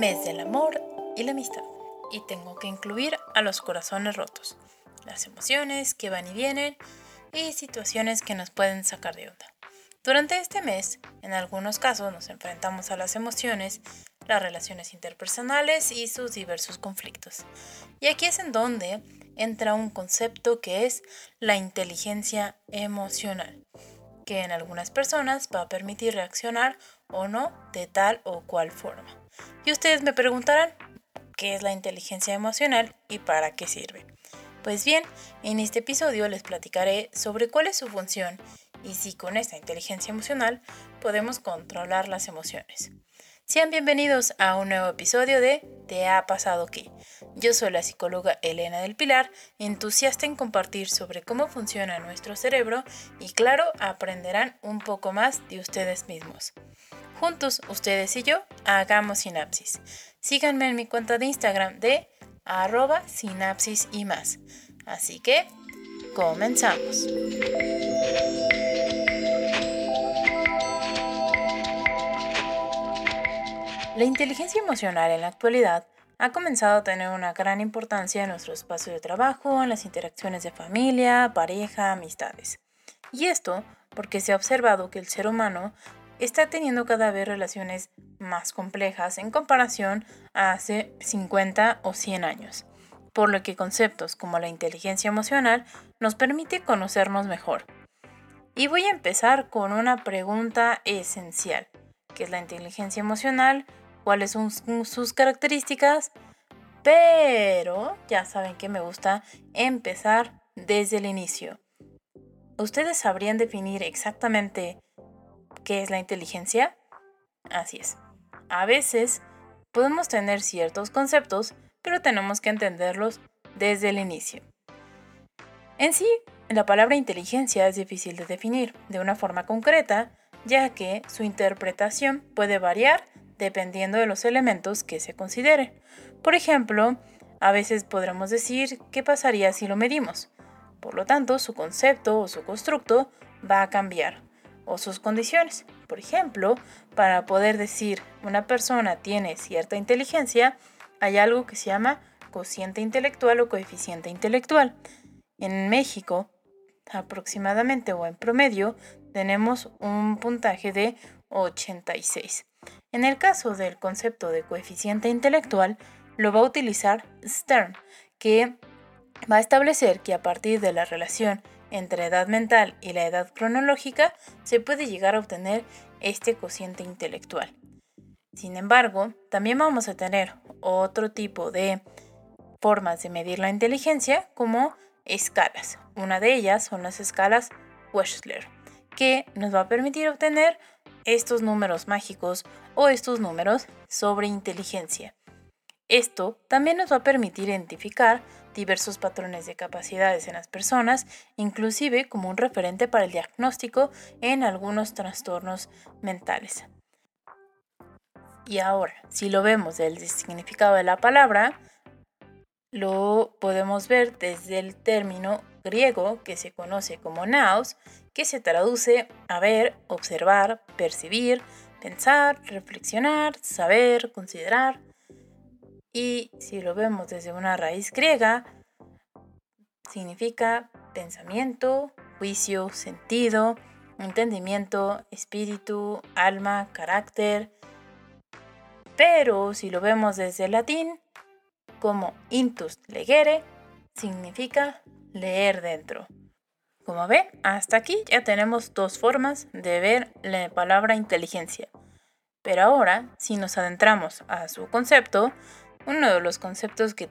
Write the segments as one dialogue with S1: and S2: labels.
S1: mes del amor y la amistad. Y tengo que incluir a los corazones rotos, las emociones que van y vienen y situaciones que nos pueden sacar de onda. Durante este mes, en algunos casos nos enfrentamos a las emociones, las relaciones interpersonales y sus diversos conflictos. Y aquí es en donde entra un concepto que es la inteligencia emocional, que en algunas personas va a permitir reaccionar o no de tal o cual forma. Y ustedes me preguntarán, ¿qué es la inteligencia emocional y para qué sirve? Pues bien, en este episodio les platicaré sobre cuál es su función y si con esta inteligencia emocional podemos controlar las emociones. Sean bienvenidos a un nuevo episodio de ¿Te ha pasado qué? Yo soy la psicóloga Elena del Pilar, entusiasta en compartir sobre cómo funciona nuestro cerebro y claro, aprenderán un poco más de ustedes mismos. Juntos, ustedes y yo, hagamos sinapsis. Síganme en mi cuenta de Instagram de arroba sinapsis y más. Así que, comenzamos. La inteligencia emocional en la actualidad ha comenzado a tener una gran importancia en nuestro espacio de trabajo, en las interacciones de familia, pareja, amistades. Y esto porque se ha observado que el ser humano está teniendo cada vez relaciones más complejas en comparación a hace 50 o 100 años, por lo que conceptos como la inteligencia emocional nos permite conocernos mejor. Y voy a empezar con una pregunta esencial, ¿qué es la inteligencia emocional? ¿Cuáles son sus características? Pero ya saben que me gusta empezar desde el inicio. ¿Ustedes sabrían definir exactamente ¿Qué es la inteligencia? Así es. A veces podemos tener ciertos conceptos, pero tenemos que entenderlos desde el inicio. En sí, la palabra inteligencia es difícil de definir de una forma concreta, ya que su interpretación puede variar dependiendo de los elementos que se consideren. Por ejemplo, a veces podremos decir qué pasaría si lo medimos. Por lo tanto, su concepto o su constructo va a cambiar o sus condiciones. Por ejemplo, para poder decir una persona tiene cierta inteligencia, hay algo que se llama cociente intelectual o coeficiente intelectual. En México, aproximadamente o en promedio, tenemos un puntaje de 86. En el caso del concepto de coeficiente intelectual, lo va a utilizar Stern, que va a establecer que a partir de la relación entre edad mental y la edad cronológica se puede llegar a obtener este cociente intelectual. Sin embargo, también vamos a tener otro tipo de formas de medir la inteligencia como escalas. Una de ellas son las escalas Wechsler, que nos va a permitir obtener estos números mágicos o estos números sobre inteligencia. Esto también nos va a permitir identificar diversos patrones de capacidades en las personas, inclusive como un referente para el diagnóstico en algunos trastornos mentales. Y ahora, si lo vemos del significado de la palabra, lo podemos ver desde el término griego que se conoce como naos, que se traduce a ver, observar, percibir, pensar, reflexionar, saber, considerar, y si lo vemos desde una raíz griega, significa pensamiento, juicio, sentido, entendimiento, espíritu, alma, carácter. Pero si lo vemos desde el latín, como intus legere, significa leer dentro. Como ven, hasta aquí ya tenemos dos formas de ver la palabra inteligencia. Pero ahora, si nos adentramos a su concepto, uno de los conceptos que,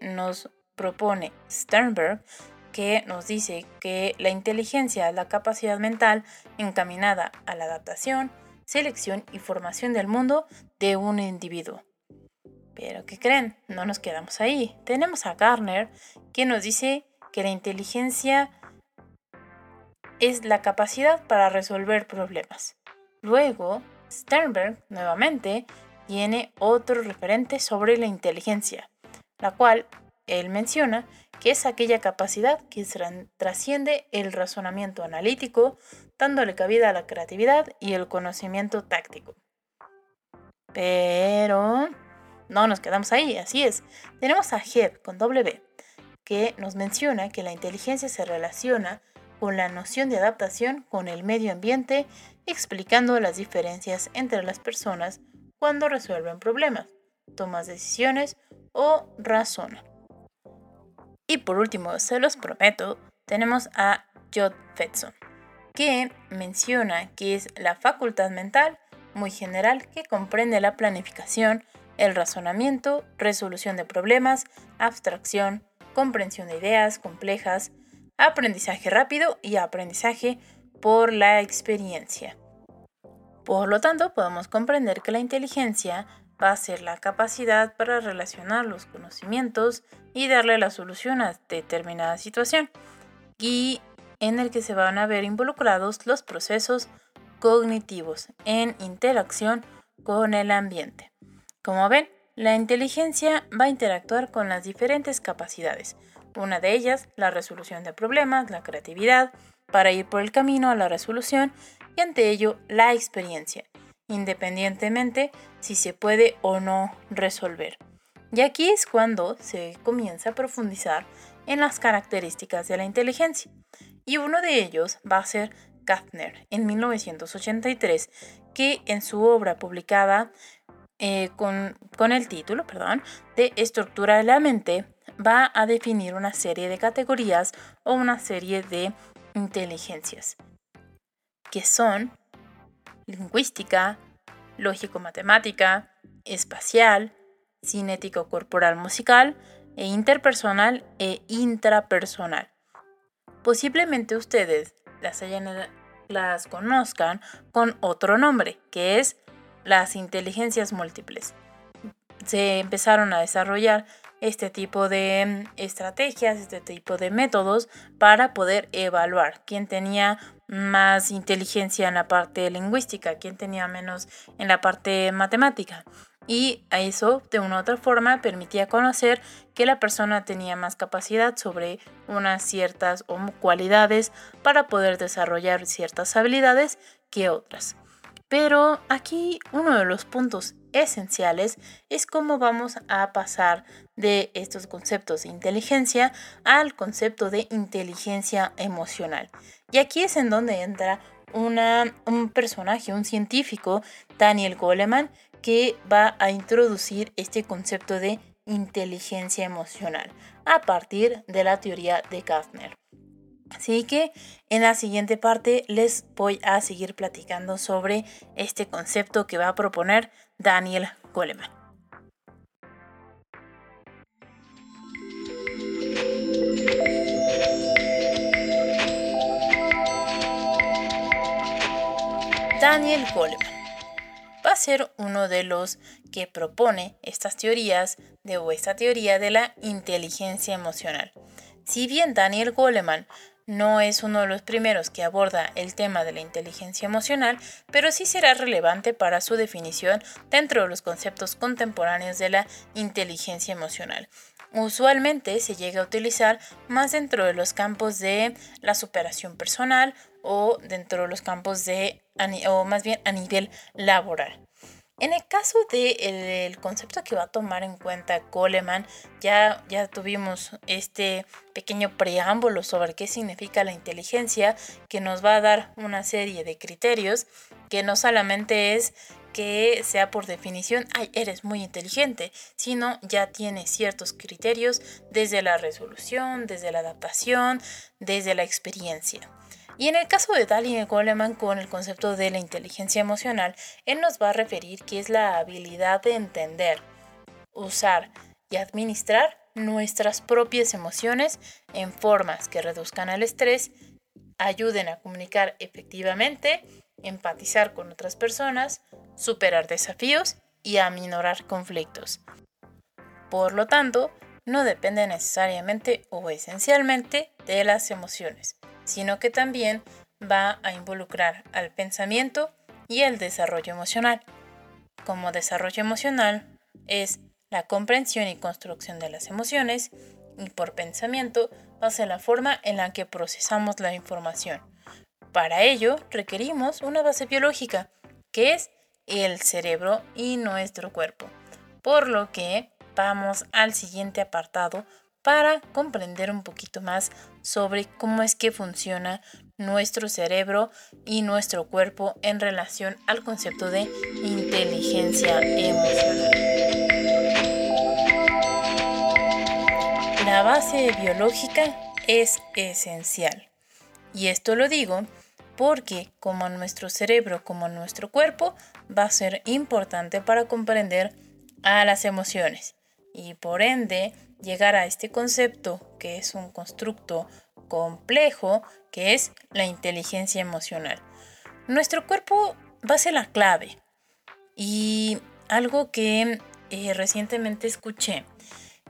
S1: nos propone Sternberg, que nos dice que la inteligencia es la capacidad mental encaminada a la adaptación, selección y formación del mundo de un individuo. Pero ¿qué creen? No nos quedamos ahí. Tenemos a Garner que nos dice que la inteligencia es la capacidad para resolver problemas. Luego, Sternberg nuevamente tiene otro referente sobre la inteligencia, la cual él menciona que es aquella capacidad que trasciende el razonamiento analítico, dándole cabida a la creatividad y el conocimiento táctico. Pero no nos quedamos ahí, así es. Tenemos a Heb con W, que nos menciona que la inteligencia se relaciona con la noción de adaptación con el medio ambiente, explicando las diferencias entre las personas cuando resuelven problemas, toman decisiones o razonan. Y por último, se los prometo, tenemos a Jod Fetson, que menciona que es la facultad mental muy general que comprende la planificación, el razonamiento, resolución de problemas, abstracción, comprensión de ideas complejas, aprendizaje rápido y aprendizaje por la experiencia. Por lo tanto, podemos comprender que la inteligencia va a ser la capacidad para relacionar los conocimientos y darle la solución a determinada situación, y en el que se van a ver involucrados los procesos cognitivos en interacción con el ambiente. Como ven, la inteligencia va a interactuar con las diferentes capacidades. Una de ellas, la resolución de problemas, la creatividad, para ir por el camino a la resolución y ante ello la experiencia, independientemente si se puede o no resolver. Y aquí es cuando se comienza a profundizar en las características de la inteligencia. Y uno de ellos va a ser Gardner en 1983, que en su obra publicada eh, con, con el título perdón, de Estructura de la mente, va a definir una serie de categorías o una serie de inteligencias, que son lingüística, lógico-matemática, espacial, cinético corporal musical, e interpersonal e intrapersonal. Posiblemente ustedes las, las conozcan con otro nombre, que es las inteligencias múltiples. Se empezaron a desarrollar este tipo de mm, estrategias, este tipo de métodos para poder evaluar quién tenía más inteligencia en la parte lingüística, quién tenía menos en la parte matemática y eso de una u otra forma permitía conocer que la persona tenía más capacidad sobre unas ciertas cualidades para poder desarrollar ciertas habilidades que otras. Pero aquí uno de los puntos esenciales es cómo vamos a pasar de estos conceptos de inteligencia al concepto de inteligencia emocional. Y aquí es en donde entra un personaje, un científico, Daniel Goleman, que va a introducir este concepto de inteligencia emocional a partir de la teoría de Gardner. Así que en la siguiente parte les voy a seguir platicando sobre este concepto que va a proponer Daniel Goleman. Daniel Goleman va a ser uno de los que propone estas teorías de o esta teoría de la inteligencia emocional. Si bien Daniel Goleman no es uno de los primeros que aborda el tema de la inteligencia emocional, pero sí será relevante para su definición dentro de los conceptos contemporáneos de la inteligencia emocional. Usualmente se llega a utilizar más dentro de los campos de la superación personal o dentro de los campos de, o más bien a nivel laboral. En el caso del concepto que va a tomar en cuenta Goleman, ya, ya tuvimos este pequeño preámbulo sobre qué significa la inteligencia, que nos va a dar una serie de criterios, que no solamente es que sea por definición, ay, eres muy inteligente, sino ya tiene ciertos criterios desde la resolución, desde la adaptación, desde la experiencia. Y en el caso de Daniel Goleman con el concepto de la inteligencia emocional, él nos va a referir que es la habilidad de entender, usar y administrar nuestras propias emociones en formas que reduzcan el estrés, ayuden a comunicar efectivamente, empatizar con otras personas, superar desafíos y aminorar conflictos. Por lo tanto, no depende necesariamente o esencialmente de las emociones, sino que también va a involucrar al pensamiento y el desarrollo emocional. Como desarrollo emocional es la comprensión y construcción de las emociones y por pensamiento va a ser la forma en la que procesamos la información. Para ello requerimos una base biológica, que es el cerebro y nuestro cuerpo. por lo que vamos al siguiente apartado para comprender un poquito más sobre cómo es que funciona nuestro cerebro y nuestro cuerpo en relación al concepto de inteligencia emocional. La base biológica es esencial. Y esto lo digo porque como nuestro cerebro como nuestro cuerpo va a ser importante para comprender a las emociones y por ende llegar a este concepto que es un constructo complejo que es la inteligencia emocional. Nuestro cuerpo va a ser la clave y algo que eh, recientemente escuché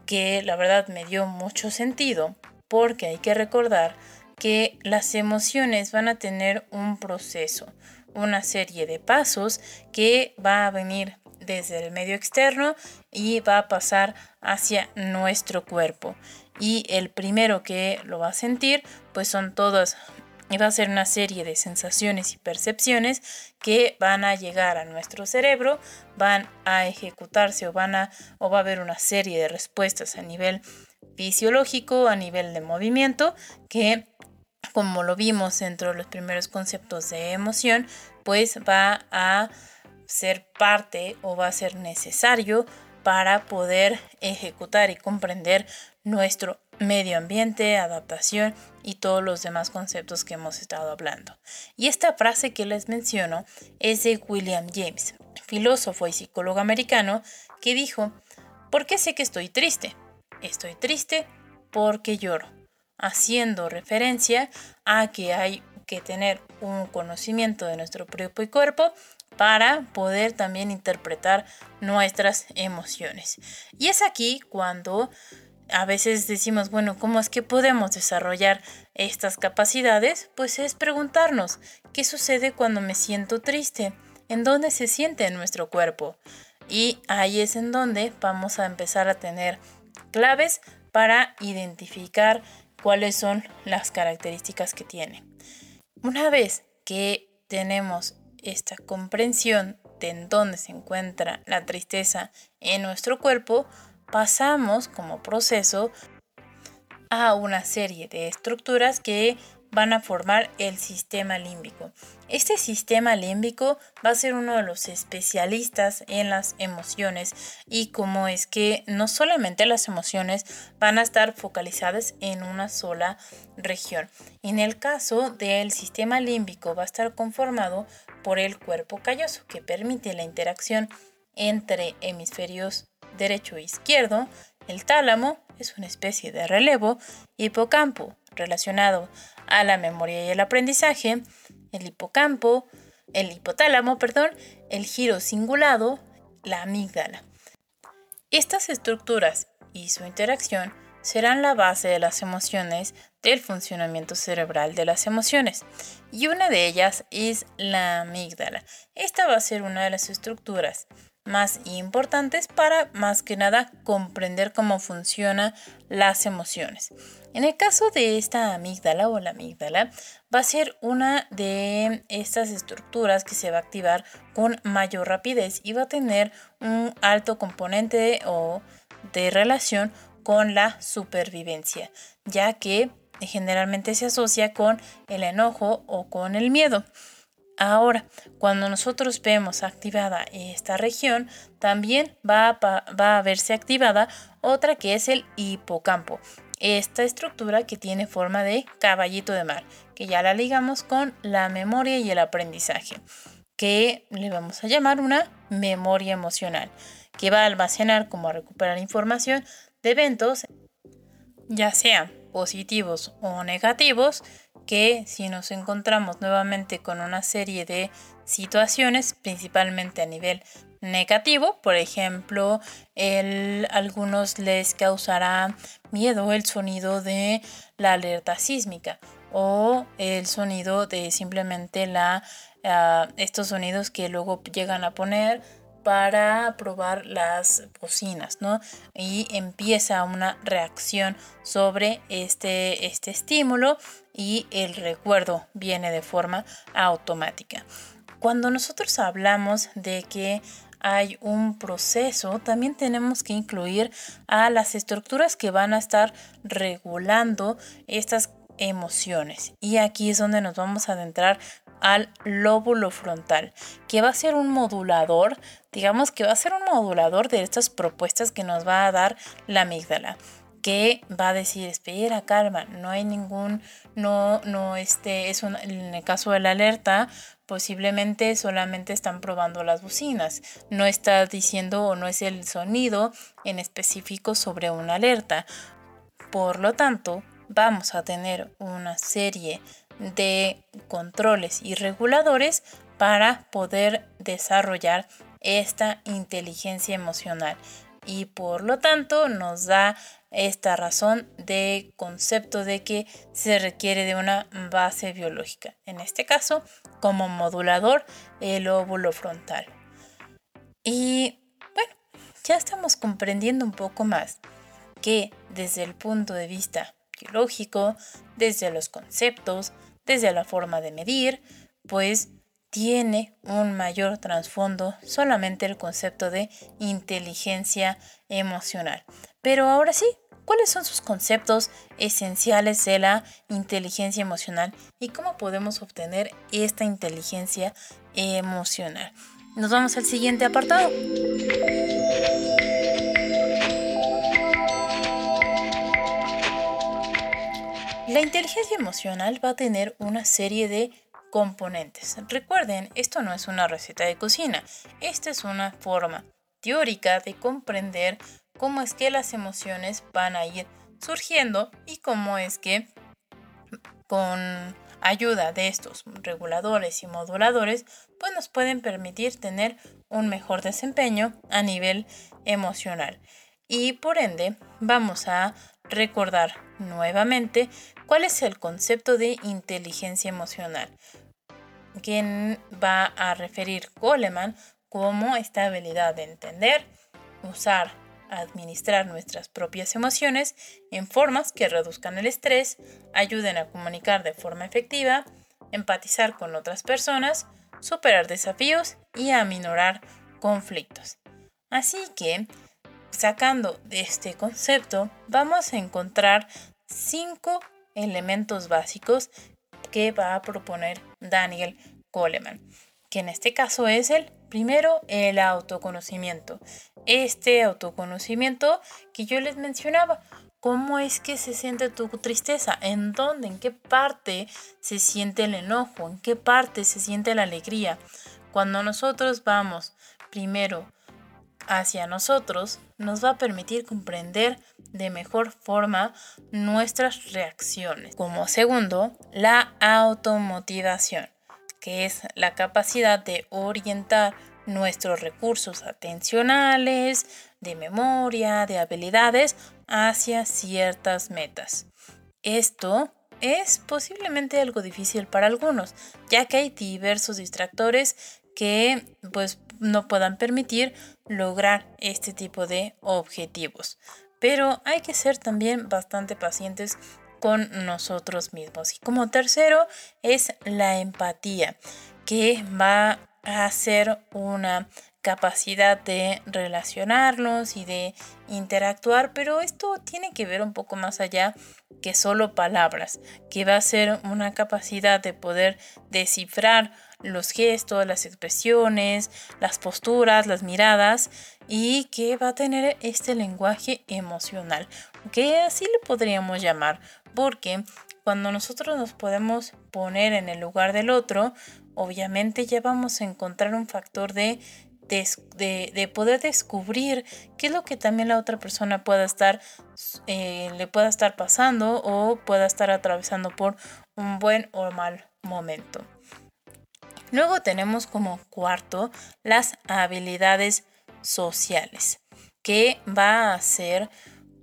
S1: que la verdad me dio mucho sentido porque hay que recordar que las emociones van a tener un proceso, una serie de pasos que va a venir desde el medio externo y va a pasar hacia nuestro cuerpo. Y el primero que lo va a sentir, pues son todas y va a ser una serie de sensaciones y percepciones que van a llegar a nuestro cerebro, van a ejecutarse o van a o va a haber una serie de respuestas a nivel fisiológico, a nivel de movimiento que como lo vimos dentro de los primeros conceptos de emoción, pues va a ser parte o va a ser necesario para poder ejecutar y comprender nuestro medio ambiente, adaptación y todos los demás conceptos que hemos estado hablando. Y esta frase que les menciono es de William James, filósofo y psicólogo americano, que dijo, ¿por qué sé que estoy triste? Estoy triste porque lloro, haciendo referencia a que hay que tener un conocimiento de nuestro propio cuerpo para poder también interpretar nuestras emociones. Y es aquí cuando a veces decimos, bueno, ¿cómo es que podemos desarrollar estas capacidades? Pues es preguntarnos, ¿qué sucede cuando me siento triste? ¿En dónde se siente en nuestro cuerpo? Y ahí es en donde vamos a empezar a tener claves para identificar cuáles son las características que tiene. Una vez que tenemos esta comprensión de dónde se encuentra la tristeza en nuestro cuerpo, pasamos como proceso a una serie de estructuras que van a formar el sistema límbico. Este sistema límbico va a ser uno de los especialistas en las emociones y como es que no solamente las emociones van a estar focalizadas en una sola región. En el caso del sistema límbico va a estar conformado por el cuerpo calloso que permite la interacción entre hemisferios derecho e izquierdo, el tálamo es una especie de relevo, hipocampo relacionado a la memoria y el aprendizaje, el hipocampo, el hipotálamo, perdón, el giro cingulado, la amígdala. Estas estructuras y su interacción serán la base de las emociones del funcionamiento cerebral de las emociones. Y una de ellas es la amígdala. Esta va a ser una de las estructuras más importantes para más que nada comprender cómo funcionan las emociones. En el caso de esta amígdala o la amígdala, va a ser una de estas estructuras que se va a activar con mayor rapidez y va a tener un alto componente o de relación con la supervivencia, ya que generalmente se asocia con el enojo o con el miedo. Ahora, cuando nosotros vemos activada esta región, también va a, verse activada otra que es el hipocampo. Esta estructura que tiene forma de caballito de mar, que ya la ligamos con la memoria y el aprendizaje, que le vamos a llamar una memoria emocional, que va a almacenar como a recuperar información de eventos, ya sean positivos o negativos, que si nos encontramos nuevamente con una serie de situaciones, principalmente a nivel negativo, por ejemplo, el, algunos les causará miedo el sonido de la alerta sísmica o el sonido de simplemente la, ah, estos sonidos que luego llegan a poner para probar las bocinas, ¿no? Y empieza una reacción sobre este, este estímulo y el recuerdo viene de forma automática. Cuando nosotros hablamos de que hay un proceso, también tenemos que incluir a las estructuras que van a estar regulando estas emociones. Y aquí es donde nos vamos a adentrar al lóbulo frontal, que va a ser un modulador, digamos que va a ser un modulador de estas propuestas que nos va a dar la amígdala que va a decir, espera, calma, no hay ningún, no, no, este, es un, en el caso de la alerta, posiblemente solamente están probando las bocinas, no está diciendo o no es el sonido en específico sobre una alerta. Por lo tanto, vamos a tener una serie de controles y reguladores para poder desarrollar esta inteligencia emocional y por lo tanto nos da esta razón de concepto de que se requiere de una base biológica, en este caso como modulador el óvulo frontal. Y bueno, ya estamos comprendiendo un poco más que desde el punto de vista biológico, desde los conceptos, desde la forma de medir, pues tiene un mayor trasfondo solamente el concepto de inteligencia emocional. Pero ahora sí, ¿cuáles son sus conceptos esenciales de la inteligencia emocional y cómo podemos obtener esta inteligencia emocional? Nos vamos al siguiente apartado. La inteligencia emocional va a tener una serie de componentes. Recuerden, esto no es una receta de cocina, esta es una forma teórica de comprender cómo es que las emociones van a ir surgiendo y cómo es que con ayuda de estos reguladores y moduladores pues nos pueden permitir tener un mejor desempeño a nivel emocional y por ende vamos a recordar nuevamente cuál es el concepto de inteligencia emocional, quien va a referir Goleman como esta habilidad de entender, usar, administrar nuestras propias emociones en formas que reduzcan el estrés, ayuden a comunicar de forma efectiva, empatizar con otras personas, superar desafíos y aminorar conflictos. Así que sacando de este concepto, vamos a encontrar cinco elementos básicos que va a proponer Daniel Goleman, que en este caso es el primero, el autoconocimiento. Este autoconocimiento que yo les mencionaba, ¿Cómo es que se siente tu tristeza? ¿En dónde? ¿En qué parte se siente el enojo? ¿En qué parte se siente la alegría? Cuando nosotros vamos primero hacia nosotros nos va a permitir comprender de mejor forma nuestras reacciones. Como segundo, la automotivación, que es la capacidad de orientar nuestros recursos atencionales, de memoria, de habilidades hacia ciertas metas. Esto es posiblemente algo difícil para algunos, ya que hay diversos distractores que pues no puedan permitir lograr este tipo de objetivos. Pero hay que ser también bastante pacientes con nosotros mismos. Y como tercero es la empatía, que va a ser una capacidad de relacionarnos y de interactuar, pero esto tiene que ver un poco más allá que solo palabras, que va a ser una capacidad de poder descifrar los gestos, las expresiones, las posturas, las miradas y que va a tener este lenguaje emocional, que así le podríamos llamar, porque cuando nosotros nos podemos poner en el lugar del otro, obviamente ya vamos a encontrar un factor de de, poder descubrir qué es lo que también la otra persona pueda estar, eh, le pueda estar pasando o pueda estar atravesando por un buen o mal momento. Luego tenemos como cuarto las habilidades sociales, que va a ser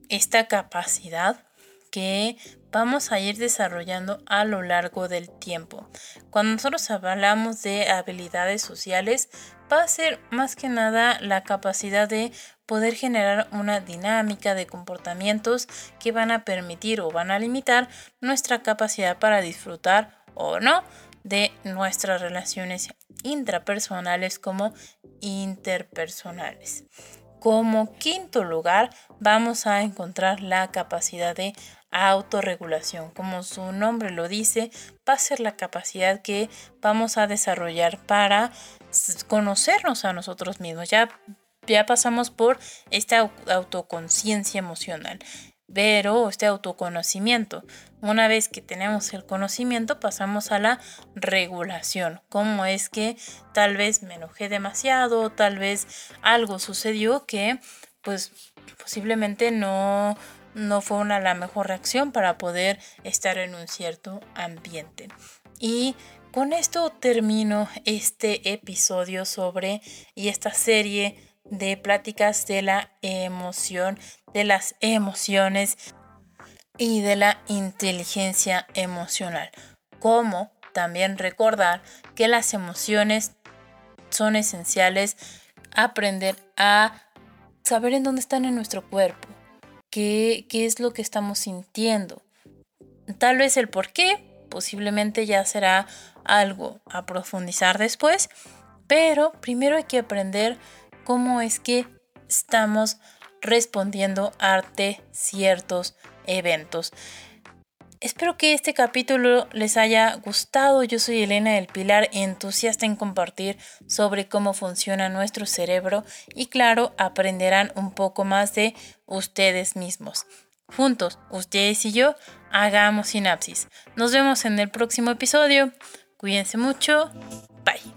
S1: esta capacidad que vamos a ir desarrollando a lo largo del tiempo. Cuando nosotros hablamos de habilidades sociales, va a ser más que nada la capacidad de poder generar una dinámica de comportamientos que van a permitir o van a limitar nuestra capacidad para disfrutar o no de nuestras relaciones intrapersonales como interpersonales. Como quinto lugar, vamos a encontrar la capacidad de autorregulación. Como su nombre lo dice, va a ser la capacidad que vamos a desarrollar para conocernos a nosotros mismos. Ya, ya pasamos por esta autoconciencia emocional pero este autoconocimiento. Una vez que tenemos el conocimiento, pasamos a la regulación. ¿Cómo es que tal vez me enojé demasiado, tal vez algo sucedió que pues posiblemente no, no fue una, la mejor reacción para poder estar en un cierto ambiente. Y con esto termino este episodio sobre y esta serie de pláticas de la emoción, de las emociones y de la inteligencia emocional. Como también recordar que las emociones son esenciales aprender a saber en dónde están en nuestro cuerpo, qué, qué es lo que estamos sintiendo. Tal vez el por qué, posiblemente ya será algo a profundizar después, pero primero hay que aprender cómo es que estamos respondiendo ante ciertos eventos. Espero que este capítulo les haya gustado. Yo soy Elena del Pilar, entusiasta en compartir sobre cómo funciona nuestro cerebro y claro, aprenderán un poco más de ustedes mismos. Juntos, ustedes y yo, hagamos sinapsis. Nos vemos en el próximo episodio. Cuídense mucho. Bye.